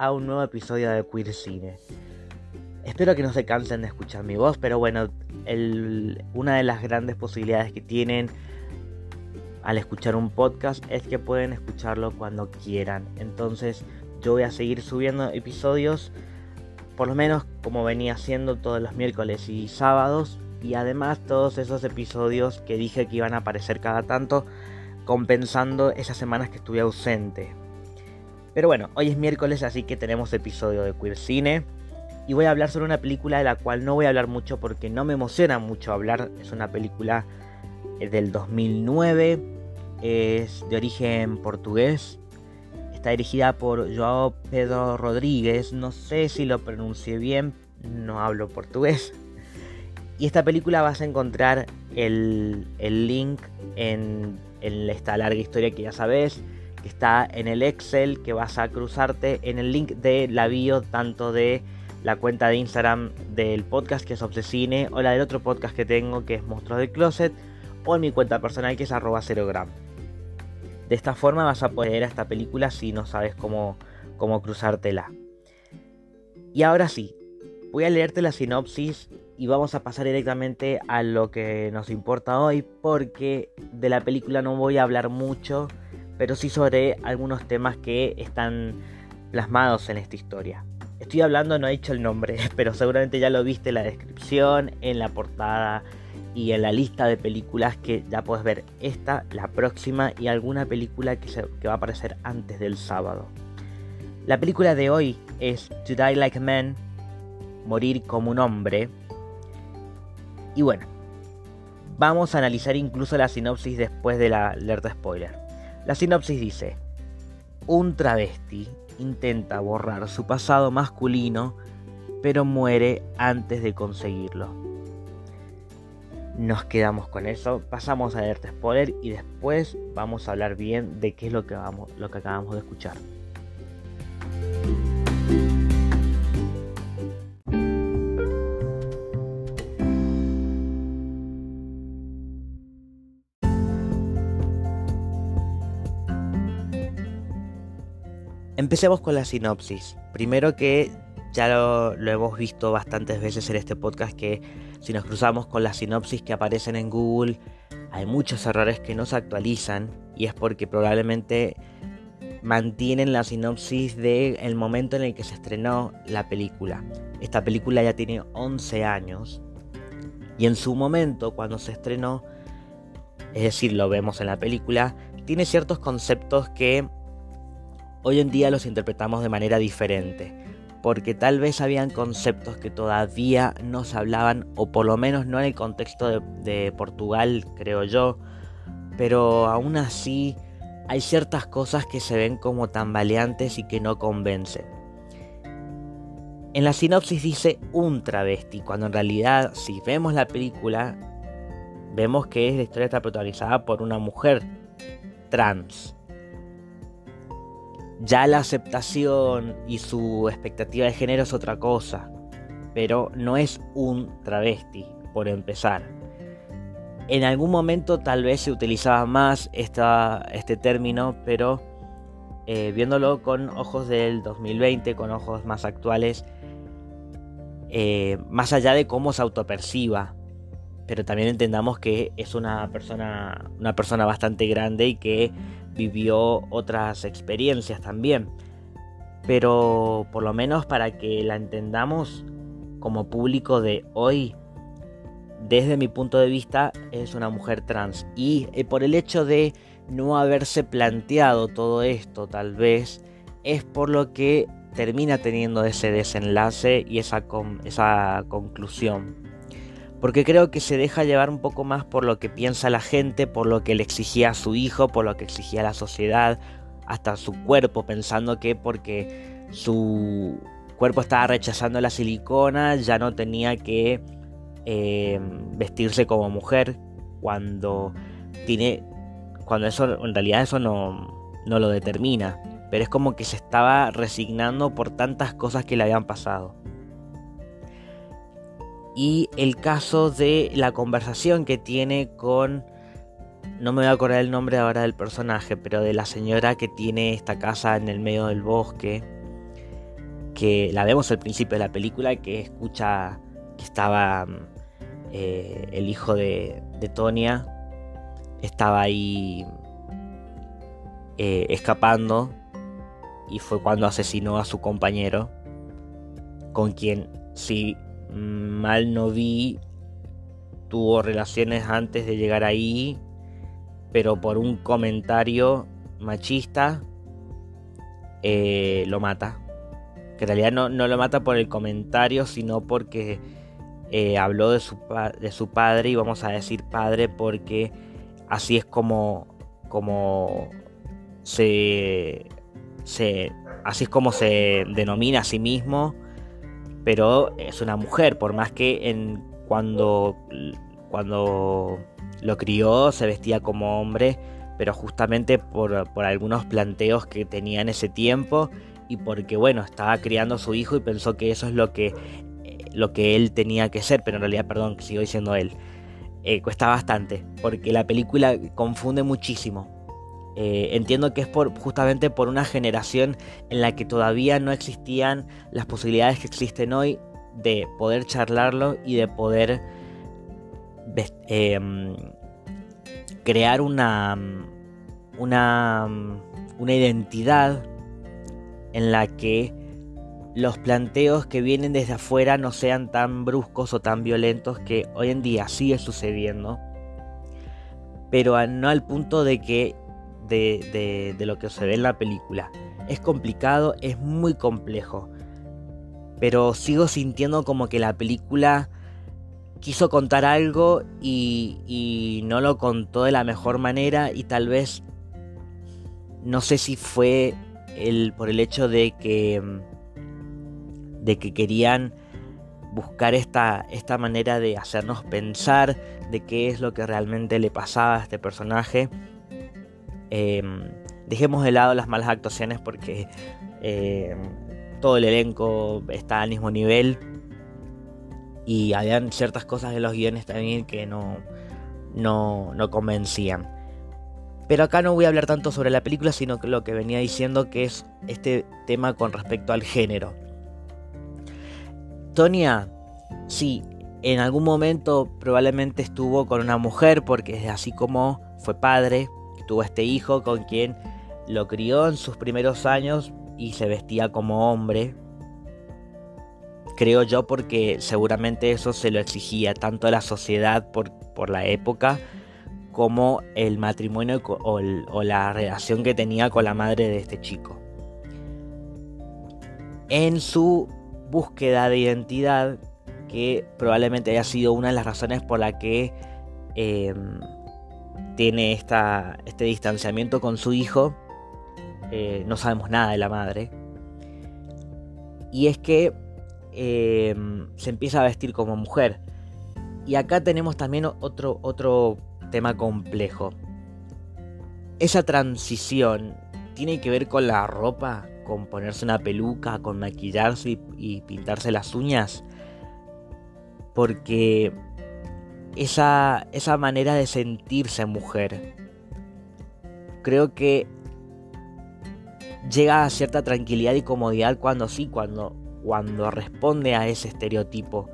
A un nuevo episodio de Queer Cine. Espero que no se cansen de escuchar mi voz, pero bueno, una de las grandes posibilidades que tienen al escuchar un podcast es que pueden escucharlo cuando quieran. Entonces yo voy a seguir subiendo episodios, por lo menos como venía haciendo todos los miércoles y sábados, y además todos esos episodios que dije que iban a aparecer cada tanto, compensando esas semanas que estuve ausente. Pero bueno, hoy es miércoles, así que tenemos episodio de Queer Cine. Y voy a hablar sobre una película de la cual no voy a hablar mucho porque no me emociona mucho hablar. Es una película eh, del 2009. Es de origen portugués. Está dirigida por Joao Pedro Rodríguez. No sé si lo pronuncié bien. No hablo portugués. Y esta película vas a encontrar el, link en, en esta larga historia que ya sabes que está en el Excel que vas a cruzarte en el link de la bio tanto de la cuenta de Instagram del podcast que es Obsesine o la del otro podcast que tengo que es Monstruos del Closet o en mi cuenta personal que es arroba 0gram. De esta forma vas a poder a esta película si no sabes cómo, cómo cruzártela. Y ahora sí, voy a leerte la sinopsis y vamos a pasar directamente a lo que nos importa hoy porque de la película no voy a hablar mucho pero sí sobre algunos temas que están plasmados en esta historia. Estoy hablando, no he dicho el nombre, pero seguramente ya lo viste en la descripción, en la portada y en la lista de películas que ya puedes ver esta, la próxima y alguna película que, que va a aparecer antes del sábado. La película de hoy es To Die Like a Man, Morir como un hombre. Y bueno, vamos a analizar incluso la sinopsis después de la alerta spoiler. La sinopsis dice, un travesti intenta borrar su pasado masculino, pero muere antes de conseguirlo. Nos quedamos con eso, pasamos a verte spoiler y después vamos a hablar bien de qué es lo que, vamos, lo que acabamos de escuchar. Empecemos con la sinopsis. Primero que ya lo, hemos visto bastantes veces en este podcast que si nos cruzamos con las sinopsis que aparecen en Google, hay muchos errores que no se actualizan y es porque probablemente mantienen la sinopsis del momento en el que se estrenó la película. Esta película ya tiene 11 años y en su momento cuando se estrenó, es decir, lo vemos en la película, tiene ciertos conceptos que hoy en día los interpretamos de manera diferente, porque tal vez habían conceptos que todavía no se hablaban, o por lo menos no en el contexto de, Portugal, creo yo, pero aún así hay ciertas cosas que se ven como tambaleantes y que no convencen. En la sinopsis dice un travesti, cuando en realidad si vemos la película, vemos que la historia está protagonizada por una mujer trans. Ya la aceptación y su expectativa de género es otra cosa, pero no es un travesti, por empezar. En algún momento tal vez se utilizaba más este término, pero eh, viéndolo con ojos del 2020, con ojos más actuales, eh, más allá de cómo se autoperciba, pero también entendamos que es una persona, una persona bastante grande y que vivió otras experiencias también. Pero por lo menos para que la entendamos como público de hoy, desde mi punto de vista, es una mujer trans. Y eh, por el hecho de no haberse planteado todo esto, tal vez, es por lo que termina teniendo ese desenlace y esa, esa conclusión porque creo que se deja llevar un poco más por lo que piensa la gente, por lo que le exigía a su hijo, por lo que exigía la sociedad, hasta su cuerpo, pensando que porque su cuerpo estaba rechazando la silicona, ya no tenía que eh, vestirse como mujer, cuando tiene, cuando eso en realidad eso no, no lo determina, pero es como que se estaba resignando por tantas cosas que le habían pasado y el caso de la conversación que tiene con no me voy a acordar el nombre ahora del personaje, pero de la señora que tiene esta casa en el medio del bosque, que la vemos al principio de la película, que escucha que estaba eh, el hijo de, de, Tonia, estaba ahí eh, escapando y fue cuando asesinó a su compañero, con quien, si mal no vi, tuvo relaciones antes de llegar ahí pero por un comentario machista eh, lo mata. Que en realidad no, lo mata por el comentario, sino porque eh, habló de su, de su padre, y vamos a decir padre porque así es como, como se, se, así es como se denomina a sí mismo, pero es una mujer, por más que en, cuando, cuando lo crió, se vestía como hombre, pero justamente por, algunos planteos que tenía en ese tiempo y porque, bueno, estaba criando a su hijo y pensó que eso es lo que, eh, lo que él tenía que ser, pero en realidad, perdón, sigo diciendo él. Eh, cuesta bastante, porque la película confunde muchísimo. Eh, entiendo que es por, justamente por una generación en la que todavía no existían las posibilidades que existen hoy de poder charlarlo y de poder Em, crear una, una, una identidad en la que los planteos que vienen desde afuera no sean tan bruscos o tan violentos que hoy en día sigue sucediendo, pero no al punto de que de, lo que se ve en la película. Es complicado, es muy complejo, pero sigo sintiendo como que la película quiso contar algo y, no lo contó de la mejor manera y tal vez no sé si fue el, por el hecho de que de que querían buscar esta, esta manera de hacernos pensar de qué es lo que realmente le pasaba a este personaje. Em, dejemos de lado las malas actuaciones porque em, todo el elenco está al mismo nivel y habían ciertas cosas de los guiones también que no, no, no convencían. Pero acá no voy a hablar tanto sobre la película, sino que lo que venía diciendo que es este tema con respecto al género. Tonia, sí, en algún momento probablemente estuvo con una mujer, porque es así como fue padre, tuvo este hijo con quien lo crió en sus primeros años y se vestía como hombre, creo yo porque seguramente eso se lo exigía tanto la sociedad por, la época como el matrimonio o, la relación que tenía con la madre de este chico. En su búsqueda de identidad, que probablemente haya sido una de las razones por la que em, tiene esta, este distanciamiento con su hijo, eh, no sabemos nada de la madre. Y es que Em, se empieza a vestir como mujer. Y acá tenemos también otro, otro tema complejo. Esa transición tiene que ver con la ropa, con ponerse una peluca, con maquillarse y, pintarse las uñas. Porque esa, esa manera de sentirse mujer, creo que llega a cierta tranquilidad y comodidad cuando sí, cuando cuando responde a ese estereotipo.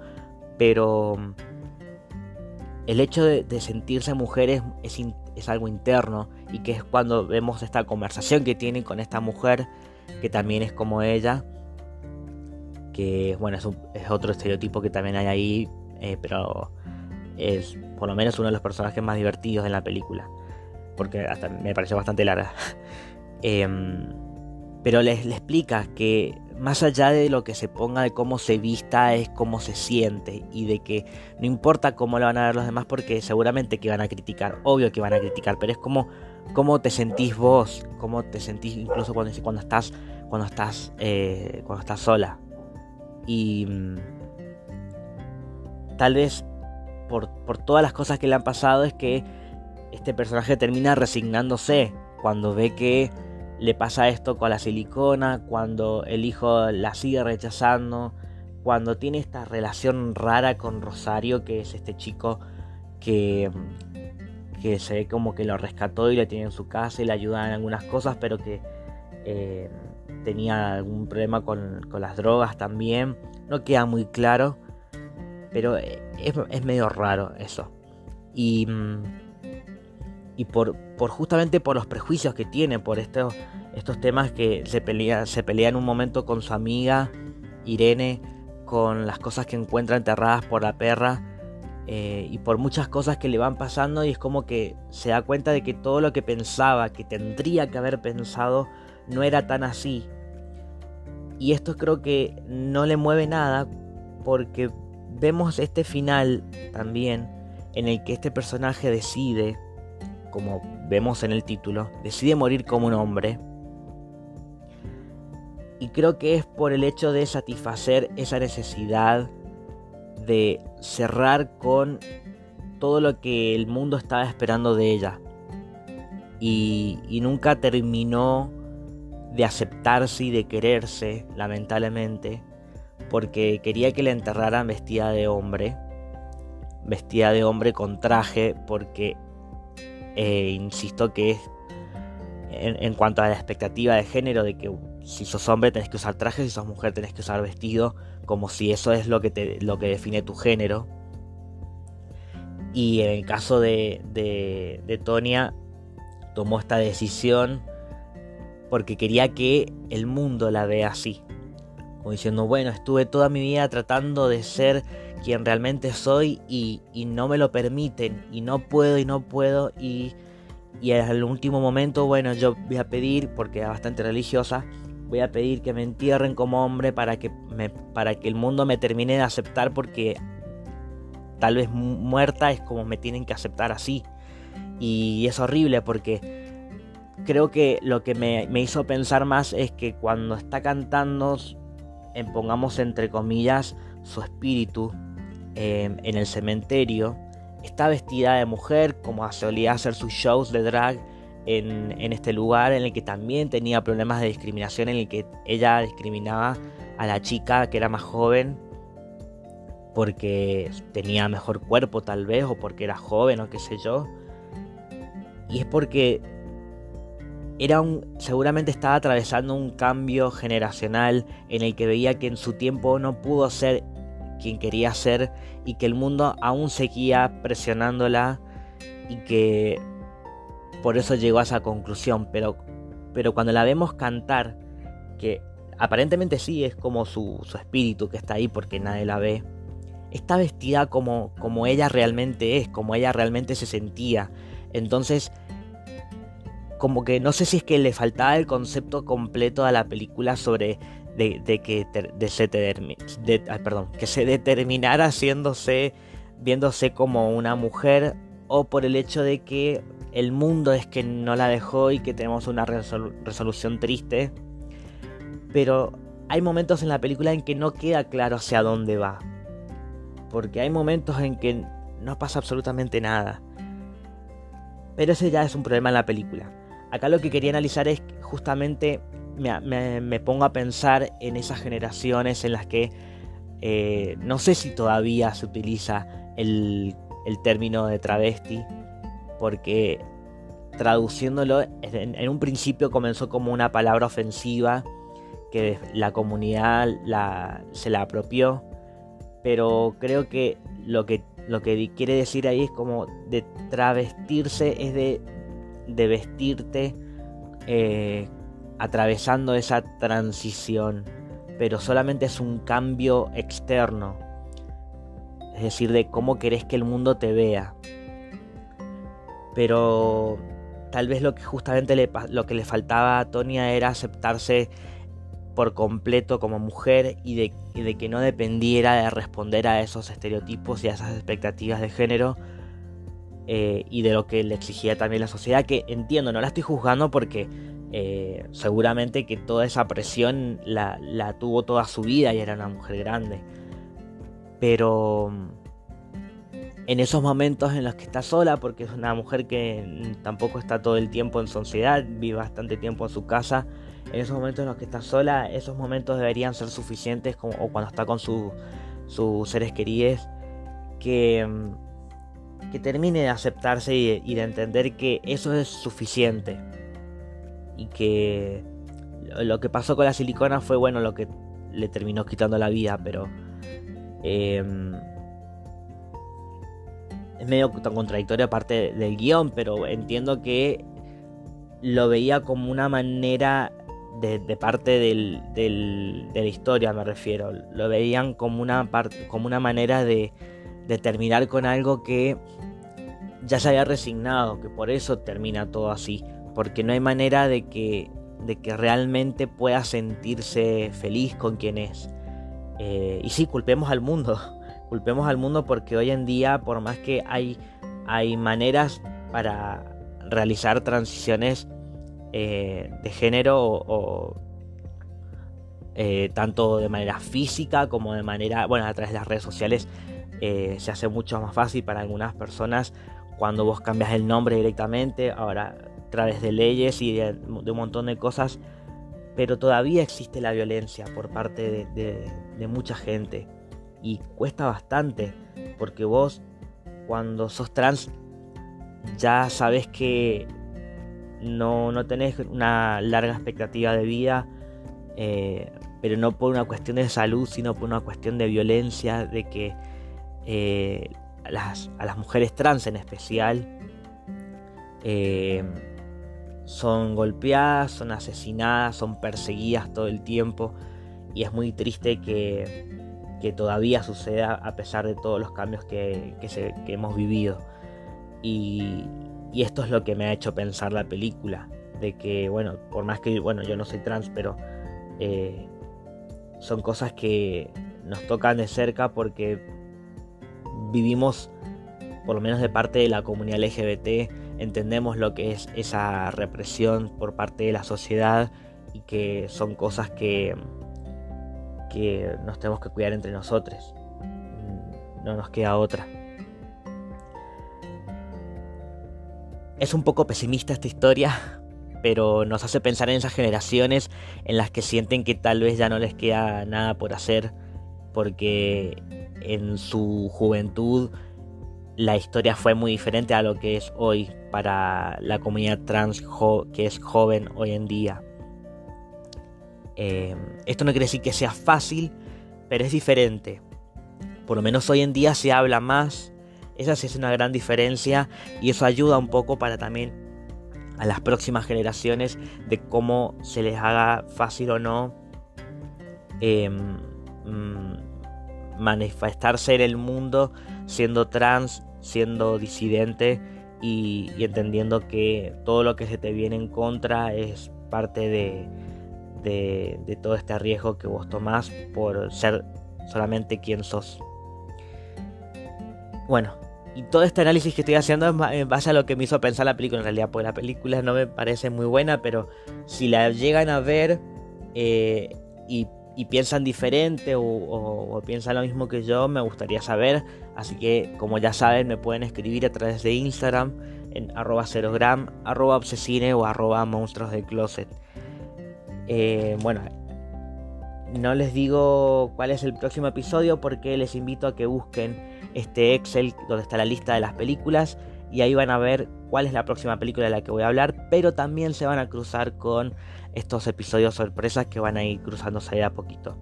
Pero mm, el hecho de, sentirse mujer es, es, algo interno y que es cuando vemos esta conversación que tiene con esta mujer que también es como ella. Que bueno, es, otro estereotipo que también hay ahí, eh, pero es por lo menos uno de los personajes más divertidos en la película. Porque hasta me pareció bastante larga. Em, pero les explica que más allá de lo que se ponga, de cómo se vista, es cómo se siente y de que no importa cómo lo van a ver los demás porque seguramente que van a criticar, obvio que van a criticar, pero es como cómo te sentís vos, cómo te sentís incluso cuando, cuando estás cuando estás eh, cuando estás sola y mm, tal vez por todas las cosas que le han pasado es que este personaje termina resignándose cuando ve que le pasa esto con la silicona, cuando el hijo la sigue rechazando, cuando tiene esta relación rara con Rosario, que es este chico que, que se ve como que lo rescató y le tiene en su casa y le ayuda en algunas cosas, pero que eh, tenía algún problema con, las drogas también. No queda muy claro, pero es, es medio raro eso. Y, mm, y por, por, justamente por los prejuicios que tiene, por estos, estos temas que se pelea, se pelea en un momento con su amiga Irene, con las cosas que encuentra enterradas por la perra eh, y por muchas cosas que le van pasando y es como que se da cuenta de que todo lo que pensaba, que tendría que haber pensado, no era tan así. Y esto creo que no le mueve nada porque vemos este final también en el que este personaje decide, como vemos en el título, decide morir como un hombre. Y creo que es por el hecho de satisfacer esa necesidad de cerrar con todo lo que el mundo estaba esperando de ella. Y, nunca terminó de aceptarse y de quererse, lamentablemente, porque quería que la enterraran vestida de hombre, vestida de hombre con traje, porque eh, insisto que es en, cuanto a la expectativa de género de que si sos hombre tenés que usar traje, si sos mujer tenés que usar vestido, como si eso es lo que, te, lo que define tu género. Y en el caso de, de, de Tonia, tomó esta decisión porque quería que el mundo la vea así. Como diciendo, bueno, estuve toda mi vida tratando de ser quien realmente soy y, y no me lo permiten y no puedo y no puedo y, y al último momento, bueno, yo voy a pedir, porque era bastante religiosa, voy a pedir que me entierren como hombre para que, me, para que el mundo me termine de aceptar porque tal vez muerta es como me tienen que aceptar así. Y es horrible porque creo que lo que me, hizo pensar más es que cuando está cantando, pongamos entre comillas, su espíritu em, en el cementerio, está vestida de mujer como solía hacer sus shows de drag en, este lugar en el que también tenía problemas de discriminación, en el que ella discriminaba a la chica que era más joven porque tenía mejor cuerpo tal vez o porque era joven o qué sé yo. Y es porque era un seguramente estaba atravesando un cambio generacional en el que veía que en su tiempo no pudo ser quien quería ser y que el mundo aún seguía presionándola y que por eso llegó a esa conclusión, pero, pero cuando la vemos cantar, que aparentemente sí es como su, espíritu que está ahí porque nadie la ve, está vestida como, como ella realmente es, como ella realmente se sentía. Entonces, como que no sé si es que le faltaba el concepto completo a la película sobre de, que, se perdón, que se determinara haciéndose, viéndose como una mujer o por el hecho de que el mundo es que no la dejó y que tenemos una resolución triste. Pero hay momentos en la película en que no queda claro hacia dónde va. Porque hay momentos en que no pasa absolutamente nada. Pero ese ya es un problema en la película. Acá lo que quería analizar es justamente me, pongo a pensar en esas generaciones en las que eh, no sé si todavía se utiliza el, término de travesti porque traduciéndolo, en, un principio comenzó como una palabra ofensiva que la comunidad se la apropió, pero creo que lo que, lo que quiere decir ahí es como de travestirse, es de, de vestirte eh, atravesando esa transición, pero solamente es un cambio externo, es decir, de cómo querés que el mundo te vea. Pero tal vez lo que justamente le, lo que le faltaba a Tonia era aceptarse por completo como mujer y de, que no dependiera de responder a esos estereotipos y a esas expectativas de género eh, y de lo que le exigía también la sociedad, que entiendo, no la estoy juzgando porque eh, seguramente que toda esa presión la, la tuvo toda su vida y era una mujer grande. Pero en esos momentos en los que está sola, porque es una mujer que tampoco está todo el tiempo en sociedad, vive bastante tiempo en su casa, en esos momentos en los que está sola, esos momentos deberían ser suficientes, como, o cuando está con sus seres queridos, que, termine de aceptarse y de, entender que eso es suficiente. Y que lo que pasó con la silicona fue bueno lo que le terminó quitando la vida, pero em, es medio tan contradictorio aparte del guion, pero entiendo que lo veía como una manera de, parte del, de la historia, me refiero. Lo veían como una, como una manera de, de terminar con algo que ya se había resignado, que por eso termina todo así, porque no hay manera de que, de que realmente pueda sentirse feliz con quien es. Eh, y sí, culpemos al mundo, culpemos al mundo porque hoy en día, por más que hay, hay maneras para realizar transiciones eh, de género o, eh, tanto de manera física como de manera, bueno, a través de las redes sociales se hace mucho más fácil para algunas personas cuando vos cambias el nombre directamente, ahora través de leyes y de, un montón de cosas, pero todavía existe la violencia por parte de, mucha gente. Y cuesta bastante porque vos cuando sos trans ya sabes que no, no tenés una larga expectativa de vida, eh, pero no por una cuestión de salud, sino por una cuestión de violencia, de que eh, a las, mujeres trans en especial, eh, son golpeadas, son asesinadas, son perseguidas todo el tiempo y es muy triste que, todavía suceda a pesar de todos los cambios que, hemos vivido. Y, esto es lo que me ha hecho pensar la película, de que, bueno, por más que, bueno, yo no soy trans, pero eh, son cosas que nos tocan de cerca porque vivimos, por lo menos de parte de la comunidad LGBT, entendemos lo que es esa represión por parte de la sociedad y que son cosas que, que nos tenemos que cuidar entre nosotros. No nos queda otra. Es un poco pesimista esta historia, pero nos hace pensar en esas generaciones en las que sienten que tal vez ya no les queda nada por hacer porque en su juventud la historia fue muy diferente a lo que es hoy para la comunidad trans que es joven hoy en día. Em, esto no quiere decir que sea fácil, pero es diferente. Por lo menos hoy en día se habla más. Esa sí es una gran diferencia y eso ayuda un poco para también a las próximas generaciones de cómo se les haga fácil o no em, mm, manifestarse en el mundo siendo trans, siendo disidente y, entendiendo que todo lo que se te viene en contra es parte de, de, todo este riesgo que vos tomás por ser solamente quien sos. Bueno, y todo este análisis que estoy haciendo es en base a lo que me hizo pensar la película en realidad, porque la película no me parece muy buena, pero si la llegan a ver eh, y y piensan diferente o, piensan lo mismo que yo, me gustaría saber. Así que, como ya saben, me pueden escribir a través de Instagram en arroba cerogram, arroba obsesine o arroba monstruos del closet. Eh, bueno, no les digo cuál es el próximo episodio porque les invito a que busquen este Excel donde está la lista de las películas y ahí van a ver cuál es la próxima película de la que voy a hablar, pero también se van a cruzar con estos episodios sorpresas que van a ir cruzándose ahí a poquito.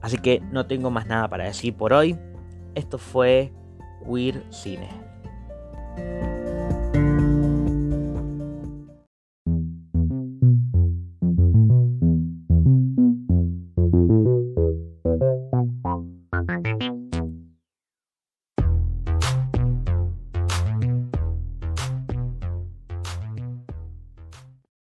Así que no tengo más nada para decir por hoy. Esto fue Queer Cine.